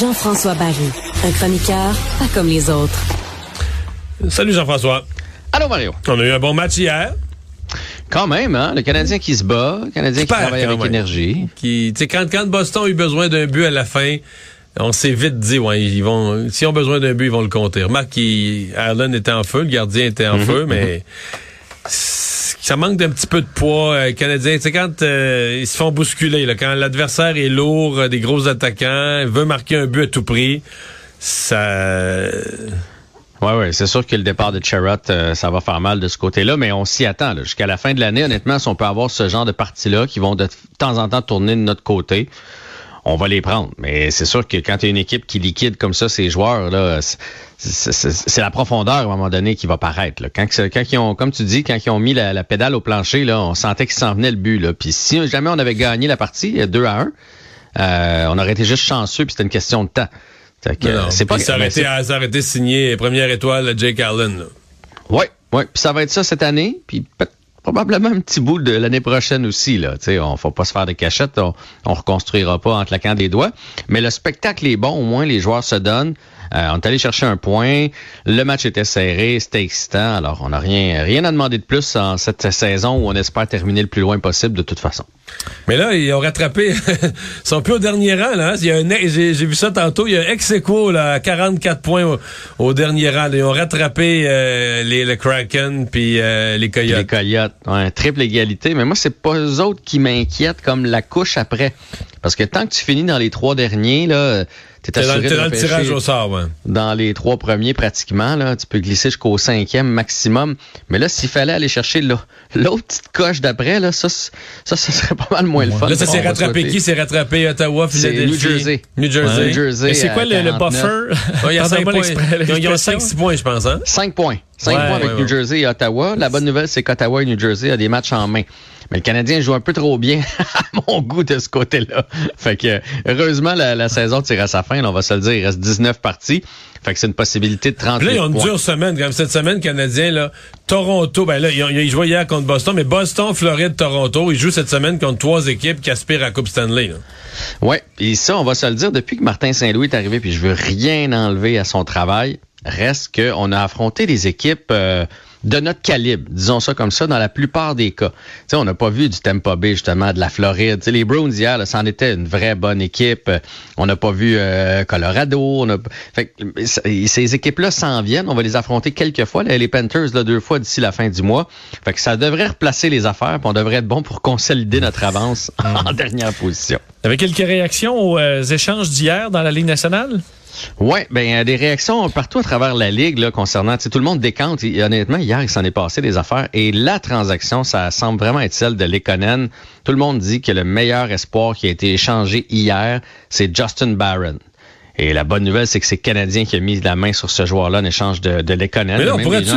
Jean-François Barry, un chroniqueur pas comme les autres. Salut Jean-François. Allô Mario. On a eu un bon match hier. Quand même, hein? Le Canadien qui se bat, le Canadien qui travaille avec même. énergie. Qui, tu sais, quand, quand Boston a eu besoin d'un but à la fin, on s'est vite dit, ouais, ils vont, s'ils ont besoin d'un but, ils vont le compter. Remarque qu'Allen était en feu, le gardien était en feu, mais c- ça manque d'un petit peu de poids euh, canadien. Sais, quand euh, ils se font bousculer, quand l'adversaire est lourd, euh, des gros attaquants, veut marquer un but à tout prix, ça... Ouais, ouais, c'est sûr que le départ de Charrot, ça va faire mal de ce côté-là, mais on s'y attend. Jusqu'à la fin de l'année, honnêtement, si on peut avoir ce genre de parties-là qui vont de temps en temps tourner de notre côté, on va les prendre. Mais c'est sûr que quand tu as une équipe qui liquide comme ça ses joueurs, là, c'est- la profondeur à un moment donné qui va paraître. là. Quand, que- quand ils ont, comme tu dis, quand ils ont mis la, la pédale au plancher, là, on sentait qu'il s'en venait le but. Là. Puis si jamais on avait gagné la partie 2 à 1, euh, on aurait été juste chanceux, puis c'était une question de temps. Euh, c'est pas ça aurait été, ça aurait été signé première étoile à Jake Allen. Oui, oui. Puis ça va être ça cette année. Puis probablement un petit bout de l'année prochaine aussi. Là. On ne faut pas se faire de cachette. On, on reconstruira pas en claquant des doigts. Mais le spectacle est bon. Au moins, les joueurs se donnent. Euh, on est allé chercher un point. Le match était serré. C'était excitant. Alors, on n'a rien, rien à demander de plus en cette saison où on espère terminer le plus loin possible de toute façon. Mais là, ils ont rattrapé. ils sont plus au dernier rang, là. hein. Il y a un, j'ai, j'ai vu ça tantôt. Il y a un ex aequo, là, à 44 points au, au dernier rang. Ils ont rattrapé euh, les, le Kraken puis euh, les Puis Les Coyotes. Coyotes, ouais, triple égalité. Mais moi, c'est pas eux autres qui m'inquiètent comme la couche après. Parce que tant que tu finis dans les trois derniers, là, t'es dans, dans le repêcher tirage au sort, ouais. dans les trois premiers pratiquement. Là, tu peux glisser jusqu'au cinquième maximum. Mais là, s'il fallait aller chercher l'au- l'autre petite coche d'après, là, ça, ça, serait pas mal moins le fun. Là, ça s'est rattrapé qui? C'est rattrapé Ottawa, Philadelphie. New Jersey. New Jersey. New Jersey Et c'est quoi le, le 49. buffer? Ouais, il y a Pardon cinq pas points. l'exprès- Ils ont- Ils ont l'expression. 5-6 points, je pense, hein? Cinq points. Cinq Ouais, points avec ouais, New. Jersey et Ottawa. La bonne nouvelle, c'est qu'Ottawa et New Jersey ont des matchs en main. Mais le Canadien joue un peu trop bien à mon goût de ce côté-là. Fait que, heureusement, la, la saison tire à sa fin. là, on va se le dire, il reste 19 parties. Fait que c'est une possibilité de 30 Puis là, ils ont une points. dure semaine. Comme cette semaine, Canadien, là, Toronto, ben là, ils, ont, ils jouaient hier contre Boston, mais Boston, Floride, Toronto, ils jouent cette semaine contre trois équipes qui aspirent à la Coupe Stanley. là. Ouais, et ça, on va se le dire, depuis que Martin Saint-Louis est arrivé, puis je veux rien enlever à son travail, reste qu'on a affronté des équipes euh, de notre calibre, disons ça comme ça, dans la plupart des cas. Tu sais, on n'a pas vu du Tampa Bay, justement, de la Floride. Tu sais, les Browns hier, c'en était une vraie bonne équipe. Euh, On n'a pas vu euh, Colorado. On a... fait, que, ces équipes-là s'en viennent. On va les affronter quelques fois. les Panthers, là, deux fois d'ici la fin du mois. Fait que ça devrait replacer les affaires, on devrait être bon pour consolider notre avance en dernière position. Avec quelques réactions aux euh, échanges d'hier dans la Ligue nationale? Oui, ben euh, des réactions partout à travers la ligue là, concernant, tout le monde décante. Et, honnêtement, hier, il s'en est passé des affaires. Et la transaction, ça semble vraiment être celle de Lekonen. Tout le monde dit que le meilleur espoir qui a été échangé hier, c'est Justin Barron. Et la bonne nouvelle, c'est que c'est le Canadien qui a mis la main sur ce joueur-là en échange de, de Lekonen. Mais là, on pourrait-tu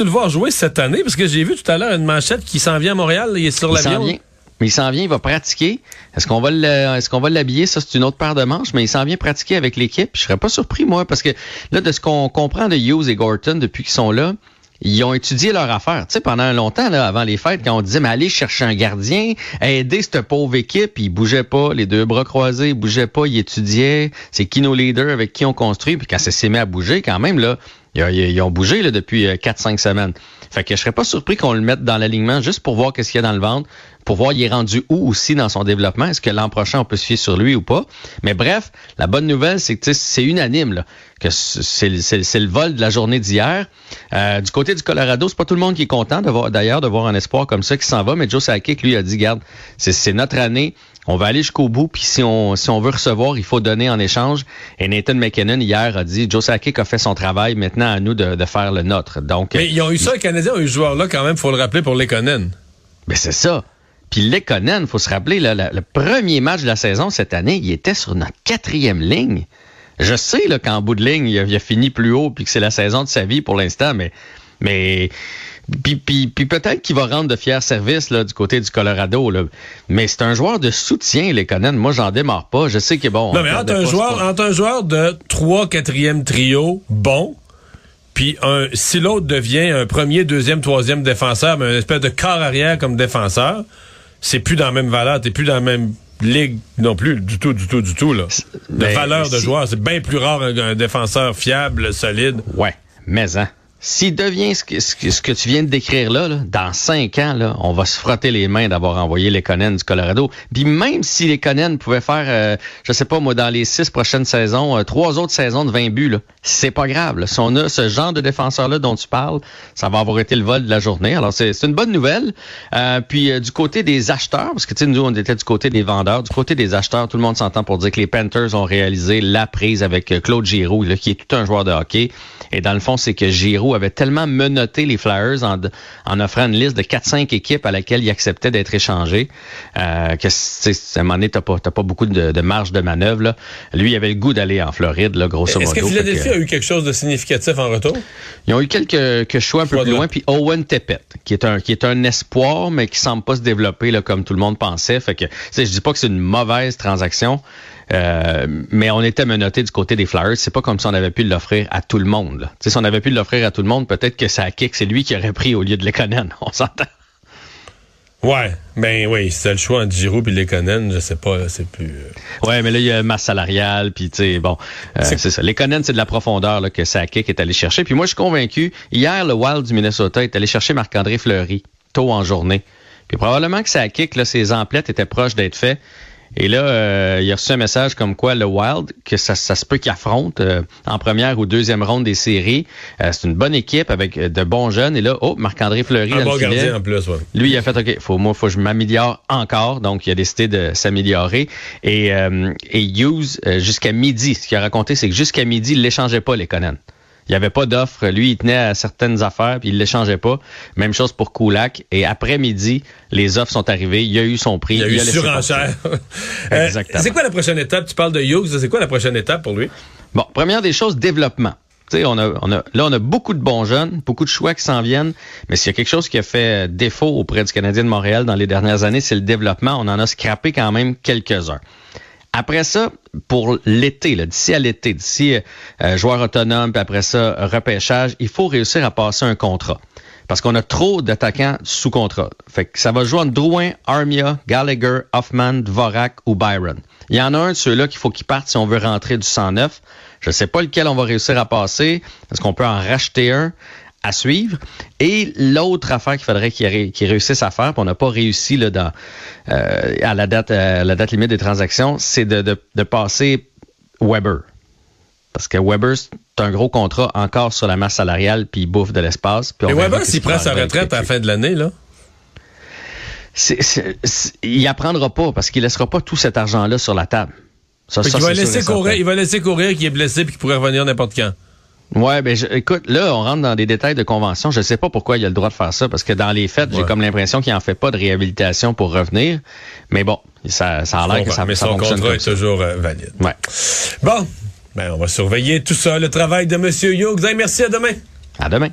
gens- le, voir jouer cette année? Parce que j'ai vu tout à l'heure une manchette qui s'en vient à Montréal. Il est sur l'avion. Mais il s'en vient, il va pratiquer. Est-ce qu'on va est-ce qu'on va l'habiller? Ça, c'est une autre paire de manches, mais il s'en vient pratiquer avec l'équipe. Je serais pas surpris, moi, parce que là, de ce qu'on comprend de Hughes et Gorton depuis qu'ils sont là, ils ont étudié leur affaire. Tu sais, pendant longtemps, là, avant les fêtes, quand on disait, mais allez chercher un gardien, aider cette pauvre équipe, ils bougeaient pas, les deux bras croisés, ils bougeaient pas, ils étudiaient. C'est qui nos leaders avec qui on construit. Puis quand ça s'est mis à bouger, quand même, là, ils, ont bougé là, depuis 4-5 semaines. Fait que je serais pas surpris qu'on le mette dans l'alignement juste pour voir qu'est-ce qu'il y a dans le ventre, pour voir il est rendu où aussi dans son développement? Est-ce que l'an prochain, on peut se fier sur lui ou pas? Mais bref, la bonne nouvelle, c'est que c'est unanime, là, que c'est le vol de la journée d'hier. Euh, du côté du Colorado, c'est pas tout le monde qui est content d'ailleurs de voir un espoir comme ça qui s'en va, mais Joe Sakic, lui, a dit, garde, c'est notre année, on va aller jusqu'au bout, puis si on, si on veut recevoir, il faut donner en échange. Et Nathan McKinnon, hier, a dit, Joe Sakic a fait son travail, maintenant à nous de, de faire le nôtre. Donc, Mais ils ont eu ça, les Canadiens ont eu ce joueur-là quand même, faut le rappeler, pour Lekonen. Mais c'est ça. Puis Lekonen, faut se rappeler, là, le premier match de la saison cette année, il était sur notre quatrième ligne. Je sais qu'en bout de ligne, il a, il a fini plus haut, puis que c'est la saison de sa vie pour l'instant, mais, mais puis, puis, puis peut-être qu'il va rendre de fiers services là, du côté du Colorado. Là. Mais c'est un joueur de soutien, les Conan. Moi, j'en démarre pas. Je sais qu'il est bon. Non, mais entre un, joueur, entre un joueur de 3 4e trio bon, puis un, si l'autre devient un premier, deuxième, troisième défenseur, mais un espèce de corps arrière comme défenseur, c'est plus dans la même valeur. T'es plus dans la même ligue non plus, du tout, du tout, du tout. Là. De valeur de joueur. C'est bien plus rare un, un défenseur fiable, solide. Ouais, mais hein. S'il devient ce que, ce, que, tu viens de décrire là, dans cinq ans, là, on va se frotter les mains d'avoir envoyé les Conan du Colorado. Puis même si les Conan pouvaient faire, euh, je sais pas moi, dans les six prochaines saisons, euh, trois autres saisons de 20 buts, c'est pas grave. Si on a ce genre de défenseur-là dont tu parles, ça va avoir été le vol de la journée. Alors c'est une bonne nouvelle. Euh, puis euh, du côté des acheteurs, parce que tu sais, nous on était du côté des vendeurs, du côté des acheteurs, tout le monde s'entend pour dire que les Panthers ont réalisé la prise avec Claude Giroux, là, qui est tout un joueur de hockey. Et dans le fond, c'est que Avait tellement menotté les Flyers en, en offrant une liste de 4-5 équipes à laquelle il acceptait d'être échangé, euh, que à un moment donné, t'as pas, pas beaucoup de, marge de manœuvre. Là. Lui, il avait le goût d'aller en Floride, là, grosso modo. Est-ce que Philadelphie a eu quelque chose de significatif en retour? Ils ont eu quelques, choix un peu plus loin, puis Owen Tepet, qui est un qui est un espoir, mais qui semble pas se développer là, comme tout le monde pensait. Fait que je dis pas que c'est une mauvaise transaction. Euh, mais on était menotté du côté des Flyers. C'est pas comme si on avait pu l'offrir à tout le monde. Si on avait pu l'offrir à tout le monde, peut-être que ça kick, c'est lui qui aurait pris au lieu de Lekonen. On s'entend. Ouais, ben oui, c'est le choix entre Giroud et Lekonen, je sais pas, c'est plus. Euh, ouais, mais là il y a masse salariale, puis tu sais, bon, euh, c'est ça. Lekonen, c'est de la profondeur là, que Sakic est allé chercher. Puis moi, je suis convaincu. Hier, le Wild du Minnesota est allé chercher Marc-André Fleury tôt en journée. Puis probablement que Sakic, là, ses emplettes étaient proches d'être faits. Et là, euh, il a reçu un message comme quoi le Wild, que ça, ça se peut qu'il affronte euh, en première ou deuxième ronde des séries. Euh, c'est une bonne équipe avec de bons jeunes. Et là, oh, Marc-André Fleury. Un bon gardien en plus, ouais. Lui, il a fait OK, faut, moi, faut que je m'améliore encore. Donc, il a décidé de s'améliorer. Et, et Hughes, jusqu'à midi, ce qu'il a raconté, c'est que jusqu'à midi, il l'échangeait pas, les Conan. Il n'y avait pas d'offre. Lui, il tenait à certaines affaires, puis il ne l'échangeait pas. Même chose pour Koulak. Et après-midi, les offres sont arrivées. Il y a eu son prix. Il y a eu surenchère. Euh, Exactement. c'est quoi la prochaine étape? Tu parles de Hughes. C'est quoi la prochaine étape pour lui? Bon, première des choses, développement. on a, on a, là, on a beaucoup de bons jeunes, beaucoup de choix qui s'en viennent, mais s'il y a quelque chose qui a fait défaut auprès du Canadien de Montréal dans les dernières années, c'est le développement. On en a scrappé quand même quelques-uns. Après ça, pour l'été, d'ici à l'été, d'ici euh, joueur autonome, puis après ça, repêchage, il faut réussir à passer un contrat. Parce qu'on a trop d'attaquants sous contrat. Fait ça va jouer entre Drouin, Armia, Gallagher, Hoffman, Dvorak ou Byron. Il y en a un de ceux-là qu'il faut qu'il parte si on veut rentrer du 109. Je ne sais pas lequel on va réussir à passer. Est-ce qu'on peut en racheter un? À suivre. Et l'autre affaire qu'il faudrait qu'il réussisse à faire, puis on n'a pas réussi là, dans, euh, à la date, euh, la date limite des transactions, c'est de, de, passer Weber. Parce que Weber, c'est un gros contrat encore sur la masse salariale, puis il bouffe de l'espace. Et Weber, s'il prend sa retraite à la fin de l'année, là? il apprendra pas parce qu'il laissera pas tout cet argent-là sur la table. Ça, il, va laisser courir, il va laisser courir qu'il est blessé puis qu'il pourrait revenir n'importe quand. Ouais, ben écoute, là, on rentre dans des détails de convention. Je sais pas pourquoi il a le droit de faire ça, parce que dans les faits, j'ai comme l'impression qu'il en fait pas de réhabilitation pour revenir. Mais bon, ça, ça a l'air que ça, mais son contrat est toujours euh, valide. Ouais. Bon, ben on va surveiller tout ça, le travail de M. Hughes. merci, à demain. À demain.